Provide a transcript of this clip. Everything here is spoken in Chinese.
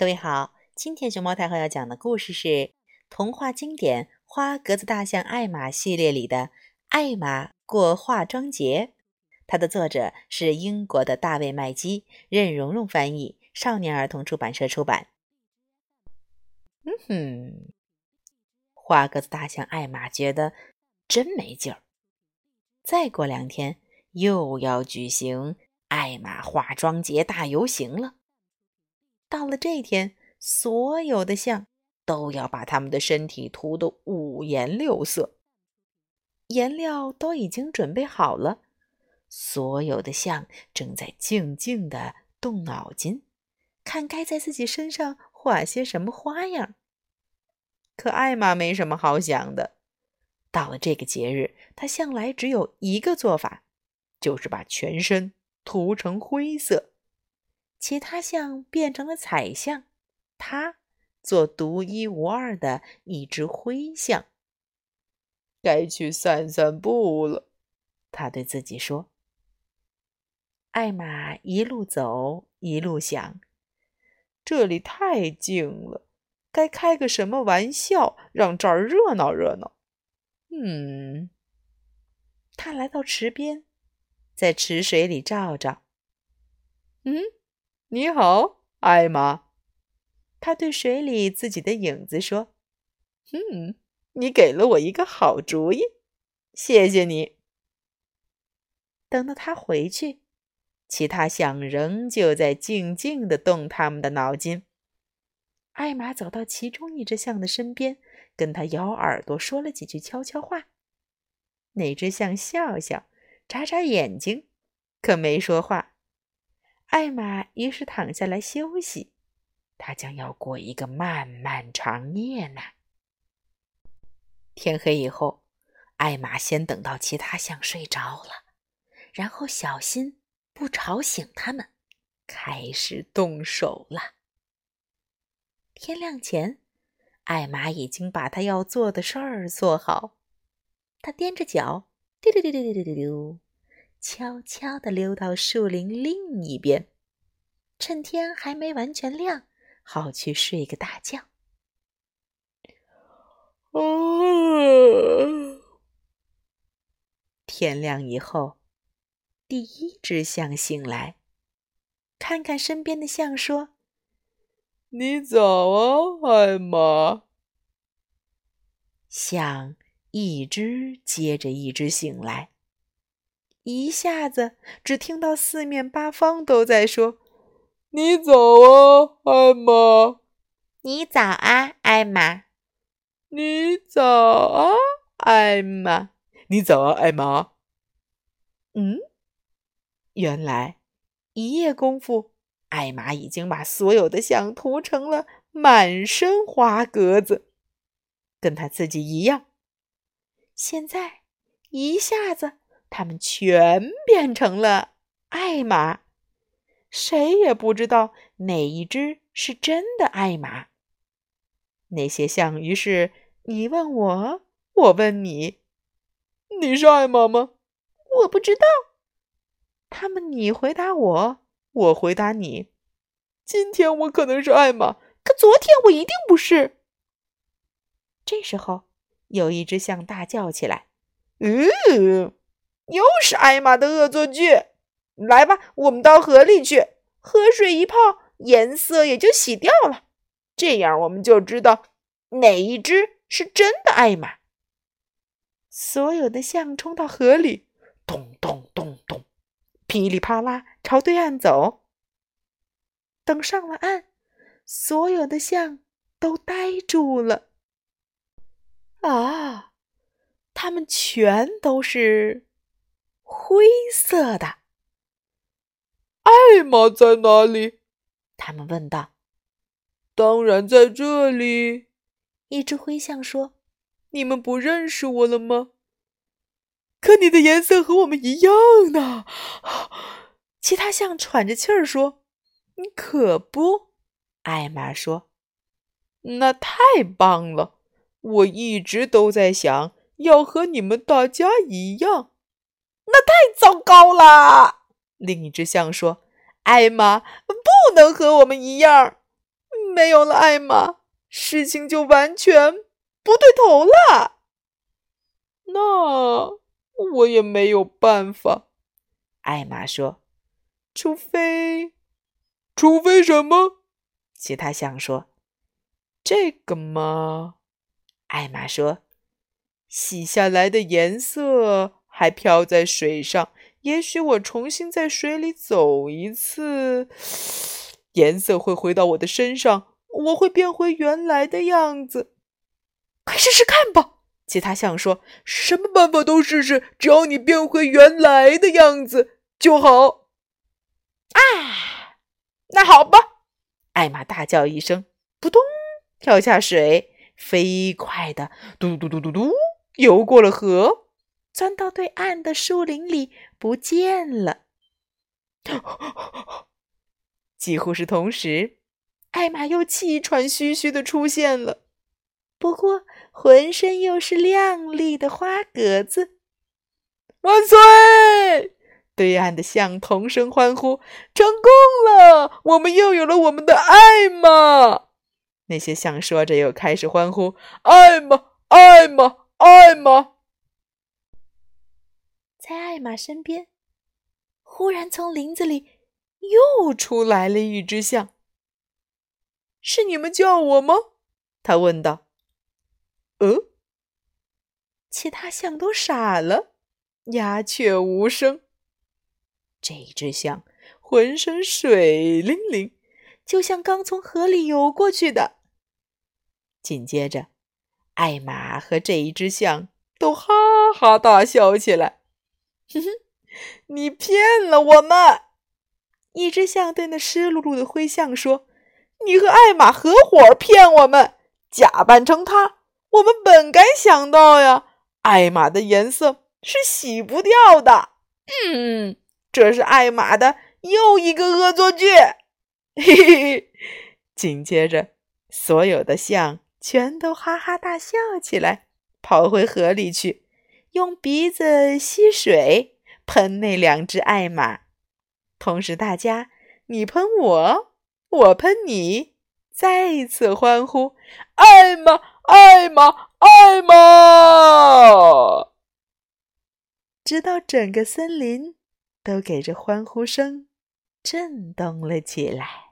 各位好，今天熊猫太后要讲的故事是童话经典《花格子大象艾玛》系列里的《艾玛过化妆节》，它的作者是英国的大卫·麦基，任蓉蓉翻译，少年儿童出版社出版。嗯哼，花格子大象艾玛觉得真没劲儿。再过两天又要举行艾玛化妆节大游行了。到了这天，所有的象都要把他们的身体涂得五颜六色。颜料都已经准备好了，所有的象正在静静的动脑筋，看该在自己身上画些什么花样。可艾玛没什么好想的。到了这个节日，她向来只有一个做法，就是把全身涂成灰色。其他象变成了彩象，它做独一无二的一只灰象。该去散散步了，他对自己说。艾玛一路走一路想，这里太静了，该开个什么玩笑让这儿热闹热闹？嗯，他来到池边，在池水里照照。嗯。你好，艾玛。他对水里自己的影子说：“嗯，你给了我一个好主意，谢谢你。”等到他回去，其他象仍旧在静静的动他们的脑筋。艾玛走到其中一只象的身边，跟他咬耳朵说了几句悄悄话。那只象笑笑，眨眨眼睛，可没说话。艾玛于是躺下来休息，她将要过一个漫漫长夜呢。天黑以后，艾玛先等到其他象睡着了，然后小心不吵醒他们，开始动手了。天亮前，艾玛已经把她要做的事儿做好，她踮着脚，丢丢丢丢丢丢丢。悄悄地溜到树林另一边，趁天还没完全亮，好去睡个大觉。哦天亮以后，第一只象醒来，看看身边的象，说：“你早啊，艾玛。”象一只接着一只醒来。一下子，只听到四面八方都在说：“你早啊，艾玛！你早啊，艾玛！你早啊，艾玛！你早啊，艾玛！”嗯，原来一夜功夫，艾玛已经把所有的象涂成了满身花格子，跟他自己一样。现在一下子。他们全变成了艾玛，谁也不知道哪一只是真的艾玛。那些象于是你问我，我问你，你是艾玛吗？我不知道。他们你回答我，我回答你。今天我可能是艾玛，可昨天我一定不是。这时候，有一只象大叫起来：“嗯！”又是艾玛的恶作剧！来吧，我们到河里去，河水一泡，颜色也就洗掉了。这样我们就知道哪一只是真的艾玛。所有的象冲到河里，咚咚咚咚，噼里啪啦朝对岸走。等上了岸，所有的象都呆住了。啊，它们全都是。灰色的，艾玛在哪里？他们问道。当然在这里。一只灰象说：“你们不认识我了吗？可你的颜色和我们一样呢。”其他象喘着气儿说：“你可不。”艾玛说：“那太棒了！我一直都在想要和你们大家一样。”那太糟糕了！另一只象说：“艾玛不能和我们一样，没有了艾玛，事情就完全不对头了。那我也没有办法，艾玛说：“除非，除非什么？”其他象说：“这个嘛。”艾玛说：“洗下来的颜色还漂在水上，也许我重新在水里走一次，颜色会回到我的身上，我会变回原来的样子。快试试看吧。”其他象说：“什么办法都试试，只要你变回原来的样子就好。”啊，那好吧！艾玛大叫一声，扑通跳下水，飞快的嘟嘟嘟嘟嘟游过了河，钻到对岸的树林里不见了。几乎是同时，艾玛又气喘吁吁的出现了。不过，浑身又是亮丽的花格子。万岁！对岸的象同声欢呼：“成功了！我们又有了我们的艾玛！”那些象说着，又开始欢呼：“艾玛，艾玛，艾玛！”在艾玛身边，忽然从林子里又出来了一只象。“是你们叫我吗？”他问道。呃，其他象都傻了，鸦雀无声。这只象浑身水灵灵，就像刚从河里游过去的。紧接着，艾玛和这一只象都哈哈大笑起来。哼哼，你骗了我们！一只象对那湿漉漉的灰象说：“你和艾玛合伙骗我们，假扮成他。”我们本该想到呀，艾玛的颜色是洗不掉的。嗯，这是艾玛的又一个恶作剧。嘿嘿，紧接着，所有的象全都哈哈大笑起来，跑回河里去，用鼻子吸水喷那两只艾玛。同时，大家你喷我，我喷你，再一次欢呼：“艾玛！”艾玛，艾玛！直到整个森林都给这欢呼声震动了起来。